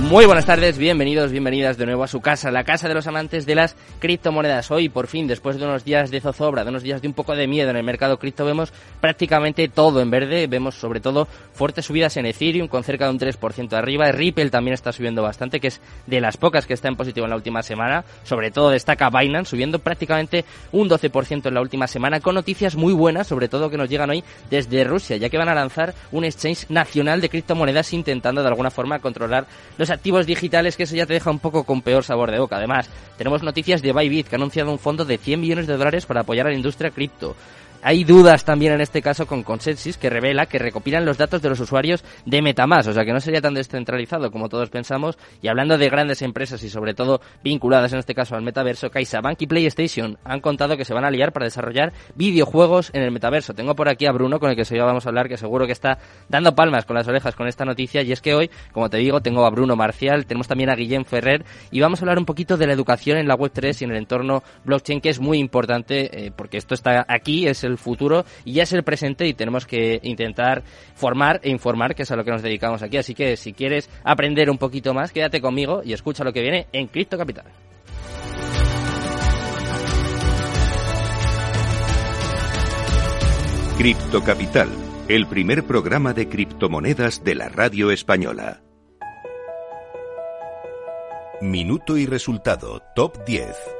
Muy buenas tardes, bienvenidos, bienvenidas de nuevo a su casa, la casa de los amantes de las criptomonedas. Hoy, por fin, después de unos días de zozobra, de unos días de un poco de miedo en el mercado cripto, vemos prácticamente todo en verde. Vemos sobre todo fuertes subidas en Ethereum con cerca de un 3% arriba. Ripple también está subiendo bastante, que es de las pocas que está en positivo en la última semana. Sobre todo destaca Binance, subiendo prácticamente un 12% en la última semana, con noticias muy buenas, sobre todo que nos llegan hoy desde Rusia, ya que van a lanzar un exchange nacional de criptomonedas intentando de alguna forma controlar los activos digitales, que eso ya te deja un poco con peor sabor de boca. Además, tenemos noticias de Bybit, que ha anunciado un fondo de 100 millones de dólares para apoyar a la industria cripto. Hay dudas también en este caso con Consensus que revela que recopilan los datos de los usuarios de Metamask, o sea que no sería tan descentralizado como todos pensamos. Y hablando de grandes empresas y sobre todo vinculadas en este caso al metaverso, CaixaBank y PlayStation han contado que se van a liar para desarrollar videojuegos en el metaverso. Tengo por aquí a Bruno con el que se vamos a hablar, que seguro que está dando palmas con las orejas con esta noticia. Y es que hoy, como te digo, tengo a Bruno Marcial, tenemos también a Guillem Ferrer y vamos a hablar un poquito de la educación en la Web3 y en el entorno blockchain, que es muy importante eh, porque esto está aquí, es el el futuro y ya es el presente y tenemos que intentar formar e informar, que es a lo que nos dedicamos aquí. Así que si quieres aprender un poquito más, quédate conmigo y escucha lo que viene en Cripto Capital. Cripto Capital, el primer programa de criptomonedas de la radio española. Minuto y resultado, top 10.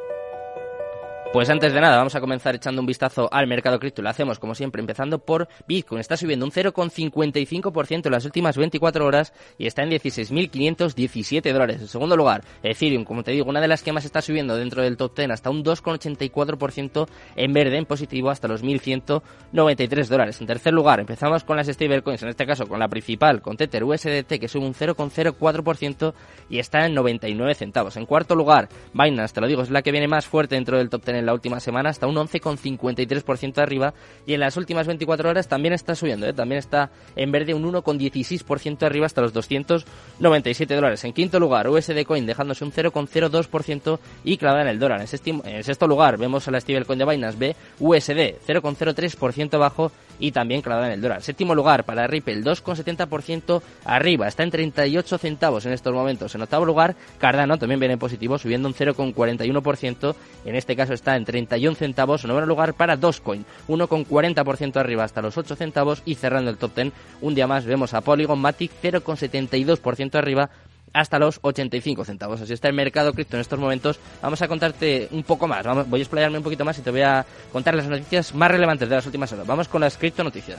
Pues antes de nada, vamos a comenzar echando un vistazo al mercado cripto. Lo hacemos, como siempre, empezando por Bitcoin. Está subiendo un 0,55% en las últimas 24 horas y está en 16.517 dólares. En segundo lugar, Ethereum, como te digo, una de las que más está subiendo dentro del top 10, hasta un 2,84% en verde, en positivo, hasta los 1.193 dólares. En tercer lugar, empezamos con las stablecoins, en este caso con la principal, con Tether USDT, que sube un 0,04% y está en 99 centavos. En cuarto lugar, Binance, te lo digo, es la que viene más fuerte dentro del top 10 en la última semana, hasta un 11,53% arriba y en las últimas 24 horas también está subiendo, ¿eh? también está en verde un 1,16% arriba hasta los 297 dólares. En quinto lugar, USD Coin dejándose un 0,02% y clavada en el dólar. En, sexto lugar vemos a la stablecoin de Binance B, USD 0,03% abajo y también clavada en el dólar. Séptimo lugar para Ripple, 2,70% arriba, está en 38 centavos en estos momentos. En octavo lugar, Cardano también viene positivo, subiendo un 0,41%, en este caso está en 31 centavos. En noveno lugar para Dogecoin, 1,40% arriba hasta los 8 centavos y cerrando el top 10, un día más vemos a Polygon Matic 0,72% arriba hasta los 85 centavos. Así está el mercado cripto en estos momentos. Vamos a contarte un poco más. Voy a explayarme un poquito más y te voy a contar las noticias más relevantes de las últimas horas. Vamos con las cripto noticias.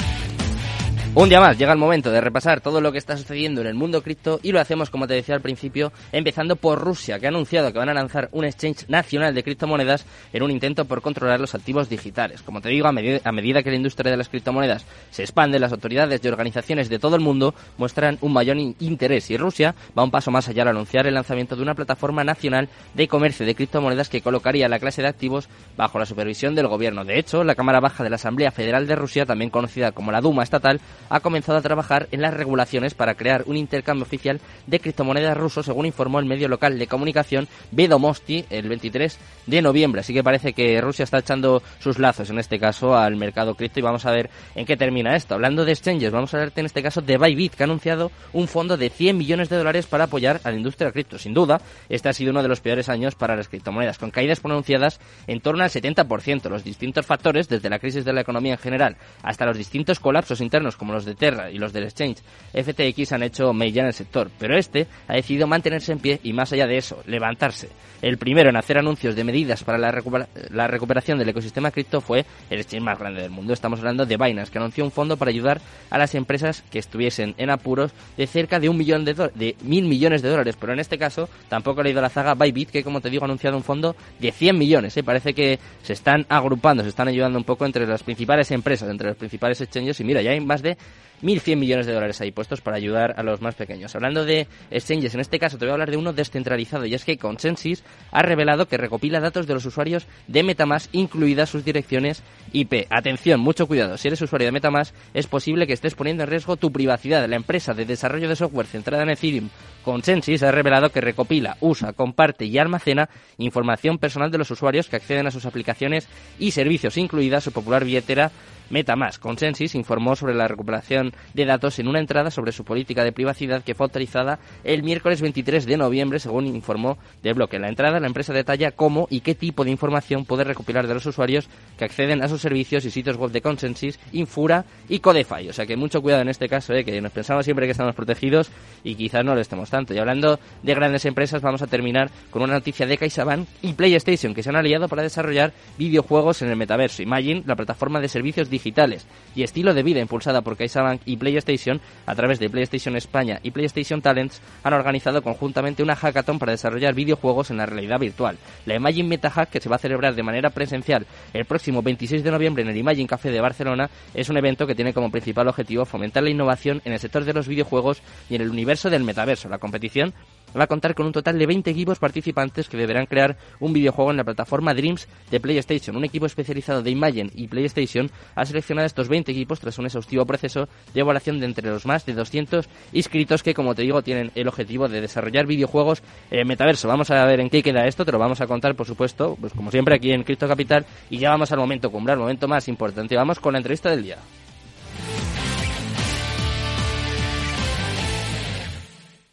Un día más, llega el momento de repasar todo lo que está sucediendo en el mundo cripto y lo hacemos, como te decía al principio, empezando por Rusia, que ha anunciado que van a lanzar un exchange nacional de criptomonedas en un intento por controlar los activos digitales. Como te digo, a, medida que la industria de las criptomonedas se expande, las autoridades y organizaciones de todo el mundo muestran un mayor interés y Rusia va un paso más allá al anunciar el lanzamiento de una plataforma nacional de comercio de criptomonedas que colocaría la clase de activos bajo la supervisión del gobierno. De hecho, la Cámara Baja de la Asamblea Federal de Rusia, también conocida como la Duma Estatal, ha comenzado a trabajar en las regulaciones para crear un intercambio oficial de criptomonedas ruso, según informó el medio local de comunicación Vedomosti el 23 de noviembre. Así que parece que Rusia está echando sus lazos, en este caso, al mercado cripto y vamos a ver en qué termina esto. Hablando de exchanges, vamos a verte en este caso de Bybit, que ha anunciado un fondo de 100 millones de dólares para apoyar a la industria cripto. Sin duda, este ha sido uno de los peores años para las criptomonedas, con caídas pronunciadas en torno al 70%. Los distintos factores, desde la crisis de la economía en general hasta los distintos colapsos internos como los de Terra y los del exchange FTX han hecho mella en el sector, pero este ha decidido mantenerse en pie y más allá de eso, levantarse. El primero en hacer anuncios de medidas para la, la recuperación del ecosistema cripto fue el exchange más grande del mundo. Estamos hablando de Binance, que anunció un fondo para ayudar a las empresas que estuviesen en apuros de cerca de un millón de, de mil millones de dólares, pero en este caso tampoco ha leído la zaga Bybit, que como te digo ha anunciado un fondo de 100 millones. ¿eh? Parece que se están agrupando, se están ayudando un poco entre las principales empresas, entre los principales exchanges y mira, ya hay más de 1.100 millones de dólares ahí puestos para ayudar a los más pequeños. Hablando de exchanges, en este caso te voy a hablar de uno descentralizado y es que Consensus ha revelado que recopila datos de los usuarios de Metamask, incluidas sus direcciones IP. Atención, mucho cuidado. Si eres usuario de Metamask, es posible que estés poniendo en riesgo tu privacidad. La empresa de desarrollo de software centrada en Ethereum, Consensus, ha revelado que recopila, usa, comparte y almacena información personal de los usuarios que acceden a sus aplicaciones y servicios, incluida su popular billetera MetaMask. Consensus informó sobre la recuperación de datos en una entrada sobre su política de privacidad que fue autorizada el miércoles 23 de noviembre, según informó de Bloque. En la entrada, la empresa detalla cómo y qué tipo de información puede recopilar de los usuarios que acceden a sus servicios y sitios web de Consensus, Infura y Codefy. O sea que mucho cuidado en este caso, ¿eh? que nos pensamos siempre que estamos protegidos y quizás no lo estemos tanto. Y hablando de grandes empresas, vamos a terminar con una noticia de CaixaBank y PlayStation, que se han aliado para desarrollar videojuegos en el metaverso. Imagine, la plataforma de servicios digitales digitales y estilo de vida impulsada por CaixaBank y PlayStation a través de PlayStation España y PlayStation Talents han organizado conjuntamente una hackathon para desarrollar videojuegos en la realidad virtual. La Imagine MetaHack, que se va a celebrar de manera presencial el próximo 26 de noviembre en el Imagine Café de Barcelona, es un evento que tiene como principal objetivo fomentar la innovación en el sector de los videojuegos y en el universo del metaverso. La competición va a contar con un total de 20 equipos participantes que deberán crear un videojuego en la plataforma Dreams de PlayStation. Un equipo especializado de Imagine y PlayStation ha seleccionado estos 20 equipos tras un exhaustivo proceso de evaluación de entre los más de 200 inscritos que, como te digo, tienen el objetivo de desarrollar videojuegos en metaverso. Vamos a ver en qué queda esto, te lo vamos a contar, por supuesto, pues como siempre aquí en Crypto Capital y ya vamos al momento cumbrar, momento más importante. Vamos con la entrevista del día.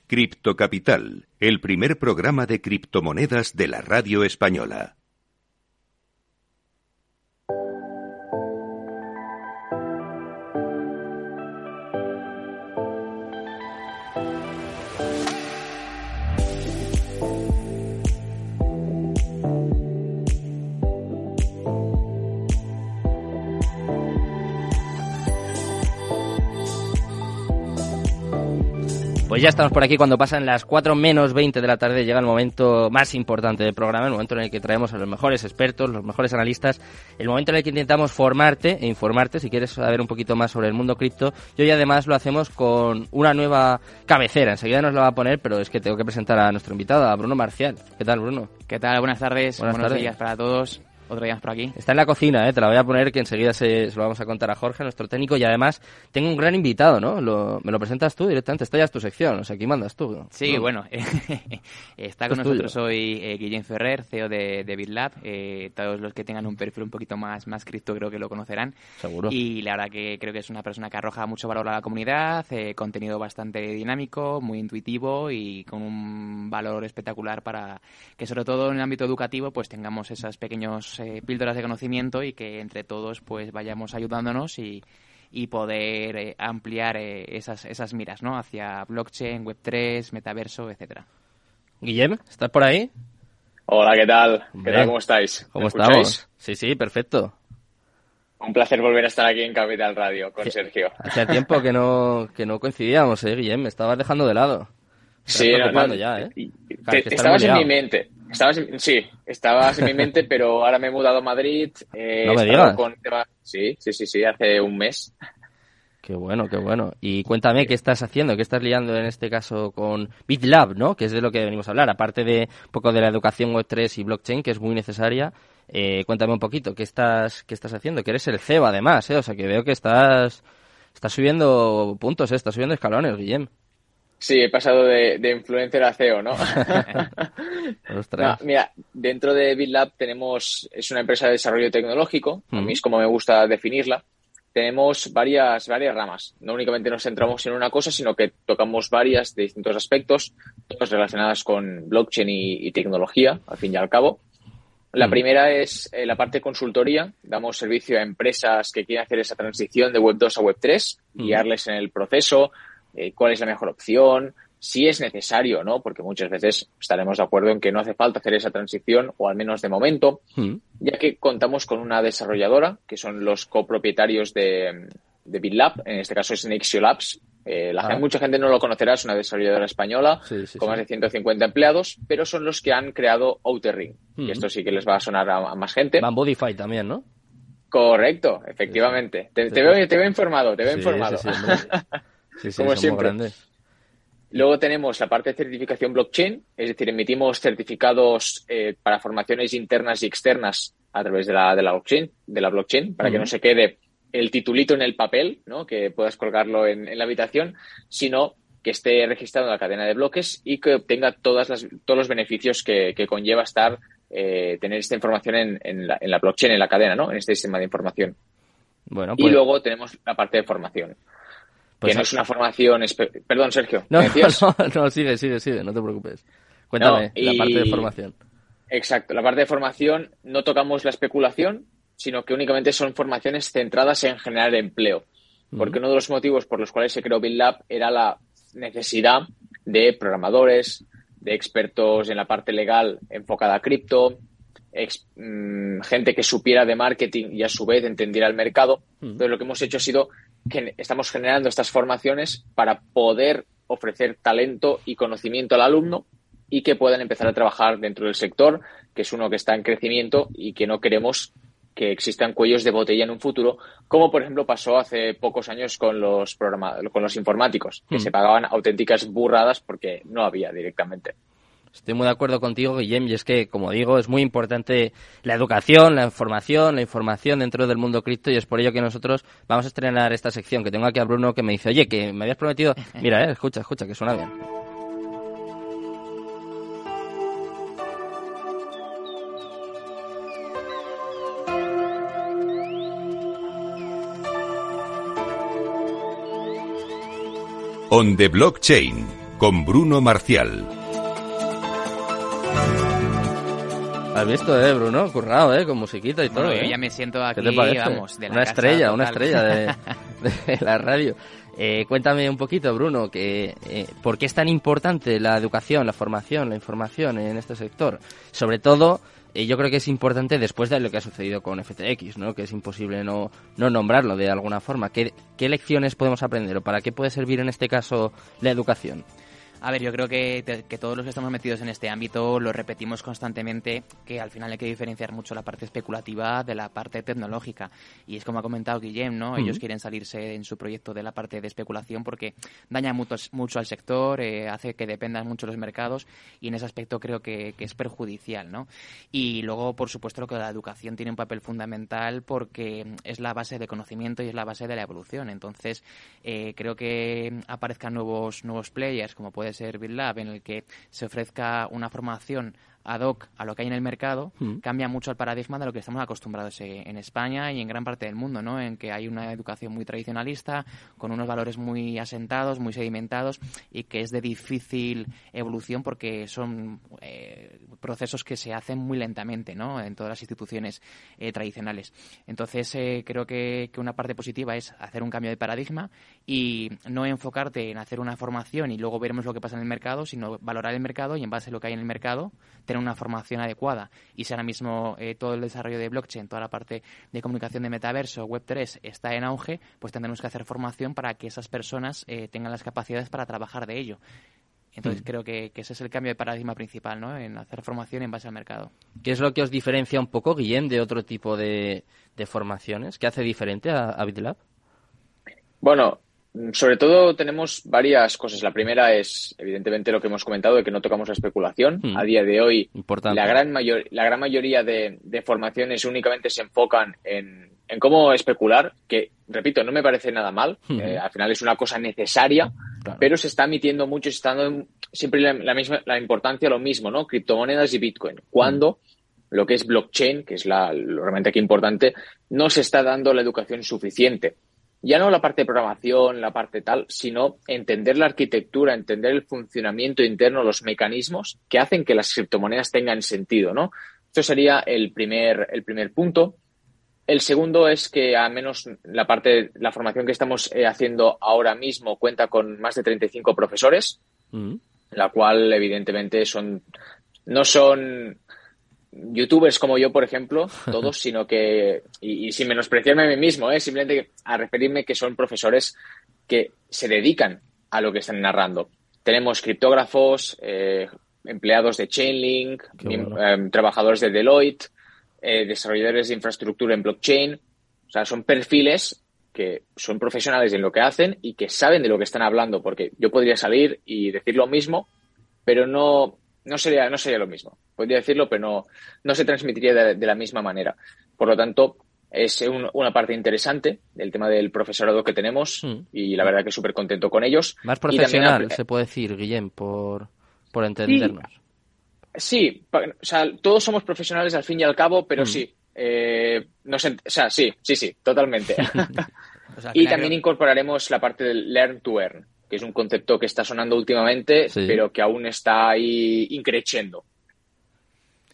Cripto Capital, el primer programa de criptomonedas de la radio española. Pues ya estamos por aquí cuando pasan las 4 menos 20 de la tarde, llega el momento más importante del programa, el momento en el que traemos a los mejores expertos, los mejores analistas, el momento en el que intentamos formarte e informarte si quieres saber un poquito más sobre el mundo cripto. Y hoy además lo hacemos con una nueva cabecera, enseguida nos la va a poner, pero es que tengo que presentar a nuestro invitado, a Bruno Marcial. ¿Qué tal, Bruno? ¿Qué tal? Buenas tardes, Buenas buenos tardes. días para todos. Otro día por aquí. Está en la cocina, ¿eh? te la voy a poner que enseguida se, se lo vamos a contar a Jorge, nuestro técnico, y además tengo un gran invitado, ¿no? Lo- me lo presentas tú directamente, esta ya es tu sección, o sea, aquí mandas tú. Sí, ¿no? bueno, está con Es tuyo. nosotros hoy eh, Guillem Ferrer, CEO de, de BitLab. Eh, todos los que tengan un perfil un poquito más, más cripto creo que lo conocerán. Seguro. Y la verdad que creo que es una persona que arroja mucho valor a la comunidad, eh, contenido bastante dinámico, muy intuitivo y con un valor espectacular para que sobre todo en el ámbito educativo pues tengamos esas pequeños eh, píldoras de conocimiento y que entre todos pues vayamos ayudándonos y, y poder eh, ampliar eh, esas, esas miras ¿no? hacia blockchain, web3, metaverso, etcétera. Guillem, ¿estás por ahí? Hola, ¿qué tal? Hombre, ¿Qué tal? ¿Cómo estáis? ¿Me ¿Cómo escucháis? estamos? Sí, sí, perfecto. Un placer volver a estar aquí en Capital Radio con Sí. Sergio. Hacía tiempo que no, que no coincidíamos, ¿eh, Guillem? Me estabas dejando de lado. Sí, no, no, ya, ¿eh? te- estabas en mi mente. Estabas sí, estabas en mi mente, pero ahora me he mudado a Madrid. eh, No me digas. con Sí, sí, sí, sí, hace un mes. Qué bueno, qué bueno. Y cuéntame, ¿qué estás haciendo? ¿Qué estás liando en este caso con BitLab, ¿no? Que es de lo que venimos a hablar. Aparte de un poco de la educación Web3 y blockchain, que es muy necesaria, eh, cuéntame un poquito, ¿qué estás, ¿qué estás haciendo? Que eres el CEO además, ¿eh? O sea, que veo que estás, estás subiendo puntos, ¿eh? Estás subiendo escalones, Guillem. Sí, he pasado de, de influencer a CEO, ¿no? Mira, dentro de BitLab tenemos, es una empresa de desarrollo tecnológico, a mí es como me gusta definirla. Tenemos varias, varias ramas. No únicamente nos centramos en una cosa, sino que tocamos varias de distintos aspectos, todas relacionadas con blockchain y, y tecnología, al fin y al cabo. La primera es eh, la parte de consultoría. Damos servicio a empresas que quieren hacer esa transición de Web 2 a Web 3, Ujú. guiarles en el proceso, eh, cuál es la mejor opción, si es necesario, ¿no? Porque muchas veces estaremos de acuerdo en que no hace falta hacer esa transición, o al menos de momento, Mm. ya que contamos con una desarrolladora, que son los copropietarios de, de BitLab, en este caso es Nexio Labs. Eh, la Ah. gente- mucha gente no lo conocerá, es una desarrolladora española Sí, sí, con sí. más de 150 empleados, pero son los que han creado Outer Ring. Y esto sí que les va a sonar a, a más gente. Bambodify también, ¿no? Correcto, efectivamente. Te, veo, te, veo, informado, te veo informado. Sí, sí, Como siempre. Luego tenemos la parte de certificación blockchain, es decir, emitimos certificados eh, para formaciones internas y externas a través de la, de la blockchain, de la blockchain, para que no se quede el titulito en el papel, ¿no? que puedas colgarlo en, la habitación, sino que esté registrado en la cadena de bloques y que obtenga todas las, todos los beneficios que, conlleva estar eh, tener esta información en, en, la, en, la, blockchain, en la cadena, ¿no? En este sistema de información. Bueno, Y pues luego tenemos la parte de formación. Pues que no es una formación. Perdón, Sergio. No, no, sigue, sigue, sigue, no te preocupes. Cuéntame, la parte de formación. Exacto, la parte de formación no tocamos la especulación, sino que únicamente son formaciones centradas en generar empleo. Porque uno de los motivos por los cuales se creó BuildLab era la necesidad de programadores, de expertos en la parte legal enfocada a cripto, mm, gente que supiera de marketing y a su vez entendiera el mercado. Entonces lo que hemos hecho ha sido estamos generando estas formaciones para poder ofrecer talento y conocimiento al alumno y que puedan empezar a trabajar dentro del sector, que es uno que está en crecimiento y que no queremos que existan cuellos de botella en un futuro, como por ejemplo pasó hace pocos años con los con los informáticos, que se pagaban auténticas burradas porque no había directamente. Estoy muy de acuerdo contigo, Guillem, y es que, como digo, es muy importante la educación, la información, la información dentro del mundo cripto, y es por ello que nosotros vamos a estrenar esta sección, que tengo aquí a Bruno que me dice, oye, que me habías prometido... Mira, eh, escucha, escucha, que suena bien. On the Blockchain, con Bruno Marcial. Has visto, eh, Bruno? Currado, eh, con musiquita y todo. yo ¿eh? ya me siento aquí, vamos, de Una estrella, una estrella de, la radio. Eh, cuéntame un poquito, Bruno, que, eh, ¿por qué es tan importante la educación, la formación, la información en este sector? Sobre todo, eh, yo creo que es importante después de lo que ha sucedido con FTX, ¿no? que es imposible no, no nombrarlo de alguna forma. ¿Qué, ¿Qué lecciones podemos aprender o para qué puede servir en este caso la educación? A ver, yo creo que, que, todos los que estamos metidos en este ámbito lo repetimos constantemente, que al final hay que diferenciar mucho la parte especulativa de la parte tecnológica. Y es como ha comentado Guillem, ¿no? Ellos quieren salirse en su proyecto de la parte de especulación porque daña mucho, mucho al sector, eh, hace que dependan mucho los mercados y en ese aspecto creo que, es perjudicial, ¿no? Y luego, por supuesto, lo que la educación tiene un papel fundamental porque es la base de conocimiento y es la base de la evolución. Entonces, eh, creo que aparezcan nuevos, nuevos players, como puede ser BitLab, en el que se ofrezca una formación ad hoc a lo que hay en el mercado, mm. cambia mucho el paradigma de lo que estamos acostumbrados en España y en gran parte del mundo, ¿no? En que hay una educación muy tradicionalista, con unos valores muy asentados, muy sedimentados y que es de difícil evolución porque son eh, procesos que se hacen muy lentamente, ¿no? En todas las instituciones eh, tradicionales. Entonces, creo que, que una parte positiva es hacer un cambio de paradigma y no enfocarte en hacer una formación y luego veremos lo que pasa en el mercado, sino valorar el mercado y en base a lo que hay en el mercado, tener una formación adecuada. Y si ahora mismo eh, todo el desarrollo de blockchain, toda la parte de comunicación de metaverso, Web3 está en auge, pues tendremos que hacer formación para que esas personas eh, tengan las capacidades para trabajar de ello. Entonces mm. creo que, ese es el cambio de paradigma principal, ¿no? En hacer formación en base al mercado. ¿Qué es lo que os diferencia un poco, Guillem, de otro tipo de, formaciones? ¿Qué hace diferente a, a BitLab? Bueno, sobre todo tenemos varias cosas. La primera es, evidentemente, lo que hemos comentado de que no tocamos la especulación. Hmm. A día de hoy, la gran, mayor, la gran mayoría de, formaciones únicamente se enfocan en, cómo especular, que, repito, no me parece nada mal. Eh, al final es una cosa necesaria, pero se está emitiendo mucho, se está dando siempre la, misma, la importancia lo mismo, ¿no? Criptomonedas y Bitcoin. Cuando hmm. lo que es blockchain, que es la, lo realmente aquí importante, no se está dando la educación suficiente ya no la parte de programación, la parte tal, sino entender la arquitectura, entender el funcionamiento interno, los mecanismos que hacen que las criptomonedas tengan sentido, ¿no? Esto sería el primer, el primer punto. El segundo es que al menos la parte, la formación que estamos eh, haciendo ahora mismo cuenta con más de 35 profesores, mm. la cual evidentemente son, no son youtubers como yo, por ejemplo, todos, sino que, y, sin menospreciarme a mí mismo, ¿eh? simplemente a referirme que son profesores que se dedican a lo que están narrando. Tenemos criptógrafos, eh, empleados de Chainlink, em, trabajadores de Deloitte, eh, desarrolladores de infraestructura en blockchain, O sea, son perfiles que son profesionales en lo que hacen y que saben de lo que están hablando, porque yo podría salir y decir lo mismo, pero no, no, sería, no sería lo mismo. Podría decirlo, pero no, no se transmitiría de, la misma manera. Por lo tanto, es una parte interesante del tema del profesorado que tenemos hmm. y la verdad que súper contento con ellos. Más profesional, se puede decir, Guillem, por, por entendernos. Sí, o sea, todos somos profesionales al fin y al cabo, pero hmm. sí. Eh, no o sea, sí, sí, sí, totalmente. y también incorporaremos la parte del learn to earn, que es un concepto que está sonando últimamente, pero que aún está ahí increciendo.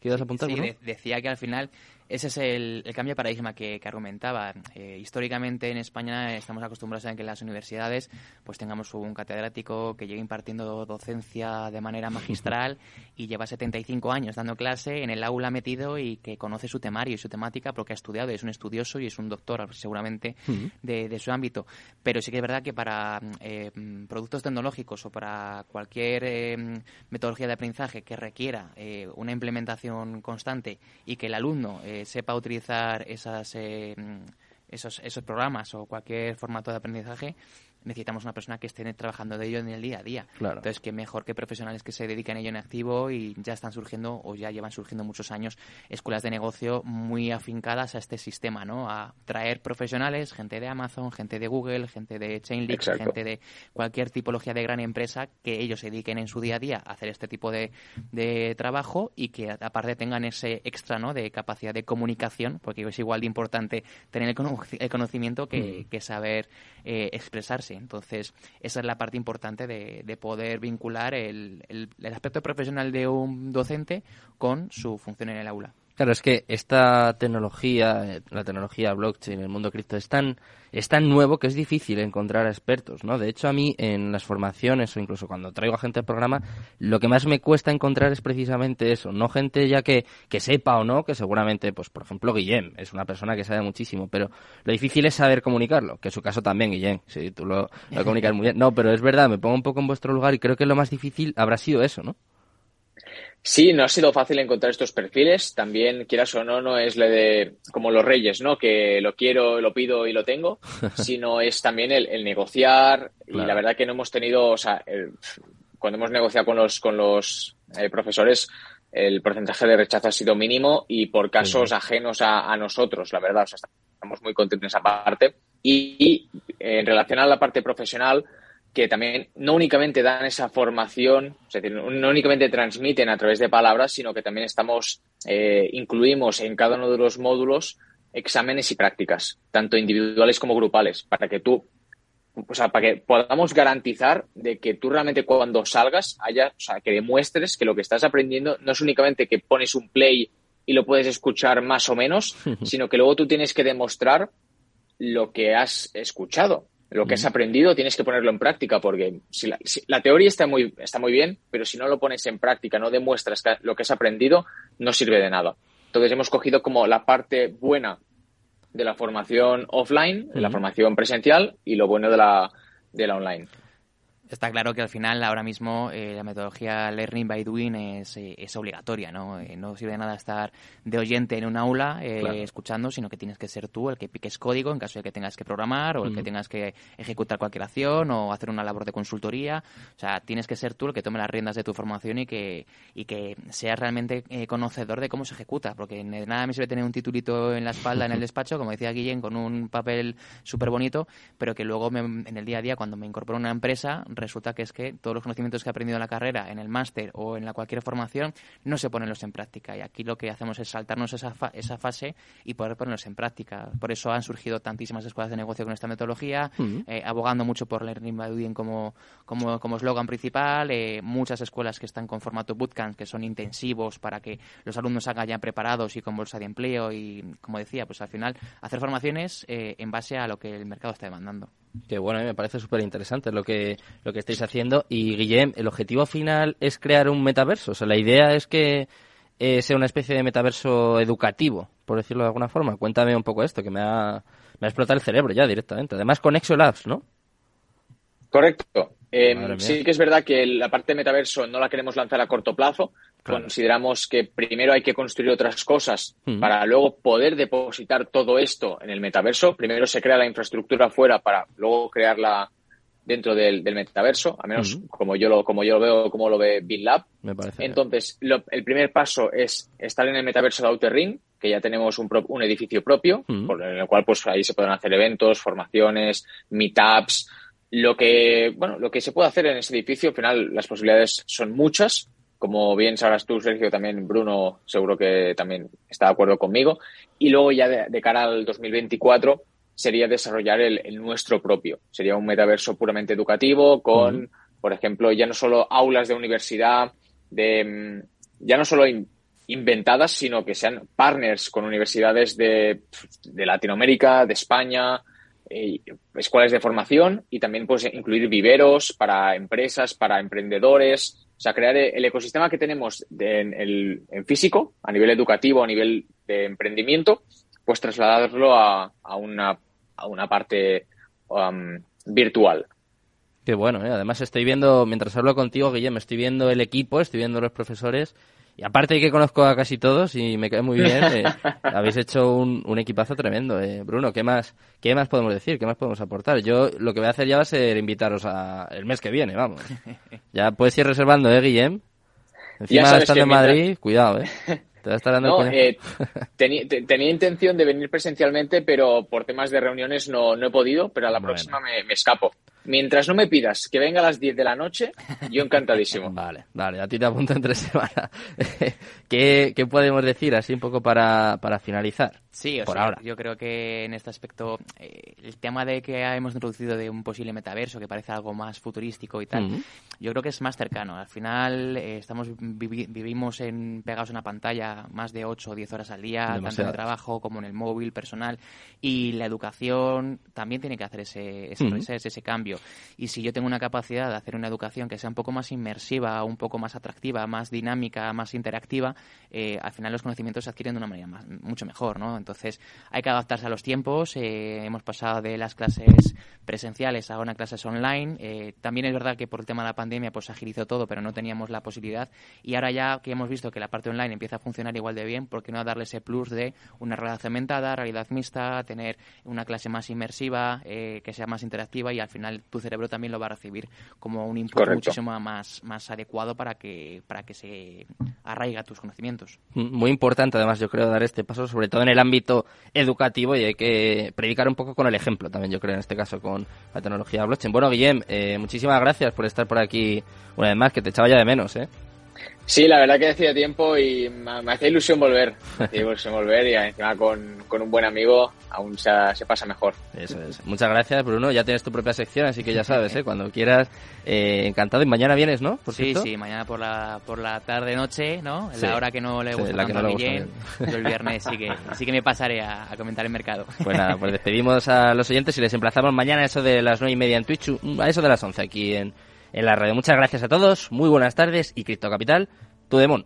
¿Quieres apuntar? Sí, decía que al final ese es el, cambio de paradigma que, argumentaba. Eh, históricamente en España estamos acostumbrados a que en las universidades pues tengamos un catedrático que llegue impartiendo docencia de manera magistral y lleva 75 años dando clase en el aula metido y que conoce su temario y su temática porque ha estudiado, es un estudioso y es un doctor seguramente de, su ámbito. Pero sí que es verdad que para eh, productos tecnológicos o para cualquier eh, metodología de aprendizaje que requiera una implementación constante y que el alumno sepa utilizar esas, eh, esos, esos programas o cualquier formato de aprendizaje, necesitamos una persona que esté trabajando de ello en el día a día. Entonces, que mejor que profesionales que se dedican a ello en activo y ya están surgiendo o ya llevan surgiendo muchos años escuelas de negocio muy afincadas a este sistema, ¿no? A traer profesionales, gente de Amazon, gente de Google, gente de Chainlink, gente de cualquier tipología de gran empresa que ellos se dediquen en su día a día a hacer este tipo de, de trabajo y que aparte tengan ese extra, ¿no? De capacidad de comunicación, porque es igual de importante tener el, conocimiento que, mm. que saber eh, expresarse. Entonces, esa es la parte importante de, poder vincular el, el aspecto profesional de un docente con su función en el aula. Claro, es que esta tecnología, la tecnología blockchain, el mundo cripto, es tan, es tan nuevo que es difícil encontrar expertos, ¿no? De hecho, a mí en las formaciones o incluso cuando traigo a gente al programa, lo que más me cuesta encontrar es precisamente eso, no gente ya que, que sepa o no, que seguramente, pues por ejemplo, Guillem es una persona que sabe muchísimo, pero lo difícil es saber comunicarlo, que en su caso también, Guillem, sí, tú lo, lo comunicas muy bien. No, pero es verdad, me pongo un poco en vuestro lugar y creo que lo más difícil habrá sido eso, ¿no? Sí, no ha sido fácil encontrar estos perfiles. También, quieras o no, no es de como los reyes, ¿no? Que lo quiero, lo pido y lo tengo, sino es también el, negociar. Y la verdad que no hemos tenido, o sea, cuando hemos negociado con los, con los eh, profesores, el porcentaje de rechazo ha sido mínimo y por casos ajenos a, nosotros, la verdad. O sea, estamos muy contentos en esa parte. y en relación a la parte profesional, que también no únicamente dan esa formación, es decir, no únicamente transmiten a través de palabras, sino que también estamos, eh, incluimos en cada uno de los módulos exámenes y prácticas, tanto individuales como grupales, para que tú, o sea, para que podamos garantizar de que tú realmente cuando salgas haya, o sea, que demuestres que lo que estás aprendiendo no es únicamente que pones un play y lo puedes escuchar más o menos, sino que luego tú tienes que demostrar lo que has escuchado lo que has aprendido tienes que ponerlo en práctica, porque si la, teoría está muy, está muy bien, pero si no lo pones en práctica, no demuestras lo que has aprendido, no sirve de nada. Entonces hemos cogido como la parte buena de la formación offline, de la formación presencial y lo bueno de la, de la online. Está claro que al final, ahora mismo, eh, la metodología Learning by Doing es, eh, es obligatoria, ¿no? Eh, no sirve de nada estar de oyente en un aula escuchando, sino que tienes que ser tú el que piques código en caso de que tengas que programar o el que tengas que ejecutar cualquier acción o hacer una labor de consultoría. O sea, tienes que ser tú el que tome las riendas de tu formación y que, y que seas realmente conocedor de cómo se ejecuta, porque de nada me sirve tener un titulito en la espalda en el despacho, como decía Guillén, con un papel súper bonito, pero que luego en el día a día, cuando me incorporo a una empresa, resulta que es que todos los conocimientos que he aprendido en la carrera, en el máster o en la cualquier formación, no se ponen en práctica. Y aquí lo que hacemos es saltarnos esa, esa fase y poder ponerlos en práctica. Por eso han surgido tantísimas escuelas de negocio con esta metodología, eh, abogando mucho por Learning by Doing como, como, como eslogan principal, eh, muchas escuelas que están con formato bootcamp, que son intensivos para que los alumnos hagan ya preparados y con bolsa de empleo y, como decía, pues al final hacer formaciones eh, en base a lo que el mercado está demandando. Que bueno, me parece súper interesante lo que, lo que estáis haciendo. Y Guillem, el objetivo final es crear un metaverso. O sea, la idea es que eh, sea una especie de metaverso educativo, por decirlo de alguna forma. Cuéntame un poco esto, que me ha, me ha explotado el cerebro ya directamente. Además con Exolabs, ¿no? Correcto. Em, sí que es verdad que la parte de metaverso no la queremos lanzar a corto plazo, consideramos que primero hay que construir otras cosas Mm. para luego poder depositar todo esto en el metaverso. Primero se crea la infraestructura fuera para luego crearla dentro del, del metaverso, al menos Mm. como yo lo como yo lo veo, como lo ve BitLab. Me parece. Entonces, lo- el primer paso es estar en el metaverso de Outer Ring, que ya tenemos un, pro- un edificio propio, Mm. por el cual pues ahí se pueden hacer eventos, formaciones, meetups, lo que, bueno, lo que se puede hacer en ese edificio, al final las posibilidades son muchas. Como bien sabrás tú, Sergio, también Bruno, seguro que también está de acuerdo conmigo. Y luego ya de, de cara al 2024 sería desarrollar el, el nuestro propio. Sería un metaverso puramente educativo con, por ejemplo, ya no solo aulas de universidad, de mm, ya no solo in- inventadas, sino que sean partners con universidades de, de Latinoamérica, de España, eh, escuelas de formación y también pues incluir viveros para empresas, para emprendedores, o sea, crear el ecosistema que tenemos en, físico, a nivel educativo, a nivel de emprendimiento, pues trasladarlo a, una, a una parte um, virtual. Qué bueno, ¿eh? además estoy viendo, mientras hablo contigo, Guillem, estoy viendo el equipo, estoy viendo los profesores, y aparte de que conozco a casi todos y me cae muy bien, eh, habéis hecho un, un equipazo tremendo. Eh. Bruno, ¿qué más, ¿qué más podemos decir? ¿Qué más podemos aportar? Yo lo que voy a hacer ya va a ser invitaros a el mes que viene, vamos. Ya puedes ir reservando, ¿eh, Guillem? Encima estando en mientras- Madrid, cuidado, ¿eh? Te va a estar dando No, eh, teni- te- tenía intención de venir presencialmente, pero por temas de reuniones no, no he podido, pero a la Bueno. próxima me, me escapo. Mientras no me pidas que venga a las 10 de la noche, yo encantadísimo. Vale, vale, a ti te apunto entre semana. ¿Qué, ¿Qué podemos decir así un poco para, para finalizar? Sí, o Por sea, ahora. yo creo que en este aspecto eh, el tema de que hemos introducido de un posible metaverso que parece algo más futurístico y tal, yo creo que es más cercano. Al final eh, estamos vivi- vivimos en pegados a una pantalla más de 8 o 10 horas al día, tanto en el trabajo como en el móvil personal y la educación también tiene que hacer ese, ese reset, ese cambio. Y si yo tengo una capacidad de hacer una educación que sea un poco más inmersiva, un poco más atractiva, más dinámica, más interactiva, eh, al final los conocimientos se adquieren de una manera mucho mejor, ¿no? Entonces hay que adaptarse a los tiempos. eh, hemos pasado de las clases presenciales a una clases online. eh, también es verdad que por el tema de la pandemia pues agilizó todo, pero no teníamos la posibilidad. Y ahora ya que hemos visto que la parte online empieza a funcionar igual de bien, ¿por qué no darle ese plus de una realidad cementada, realidad mixta, tener una clase más inmersiva, eh, que sea más interactiva y al final tu cerebro también lo va a recibir como un input Correcto. muchísimo más, más adecuado para que, para que se arraiga tus conocimientos. Muy importante, además, yo creo, dar este paso, sobre todo en el ámbito educativo, y hay que predicar un poco con el ejemplo también, yo creo, en este caso, con la tecnología blockchain. Bueno, Guillem, eh, muchísimas gracias por estar por aquí una vez más, que te echaba ya de menos, ¿eh? Sí, la verdad que hacía tiempo y me, me hacía ilusión volver. Me hacía ilusión volver y encima con, con un buen amigo aún se, se pasa mejor. Eso es. Muchas gracias, Bruno. Ya tienes tu propia sección, así que ya sabes, ¿eh? Cuando quieras, eh, encantado. Y mañana vienes, ¿no? Por Sí, cierto. sí, mañana por la, por la tarde-noche, ¿no? Sí. La hora que no le Sí, gusta la que tanto no le a. Yo el viernes sí que, sí que me pasaré a, a comentar el mercado. Pues nada, pues despedimos a los oyentes y les emplazamos mañana a eso de las nueve y media en Twitch, a eso de las once aquí en, en la radio. Muchas gracias a todos, muy buenas tardes y Cripto Capital, tu demon.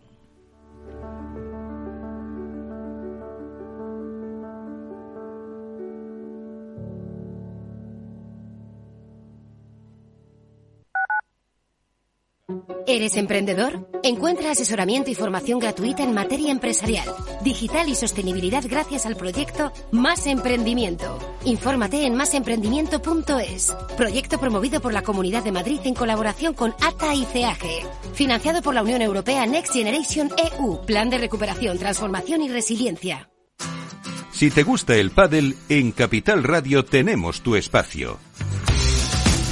¿Eres emprendedor? Encuentra asesoramiento y formación gratuita en materia empresarial, digital y sostenibilidad gracias al proyecto Más Emprendimiento. Infórmate en másemprendimiento.es. Proyecto promovido por la Comunidad de Madrid en colaboración con ATA y CEAGE. Financiado por la Unión Europea Next Generation EU. Plan de recuperación, transformación y resiliencia. Si te gusta el pádel, en Capital Radio tenemos tu espacio.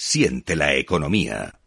Siente la economía.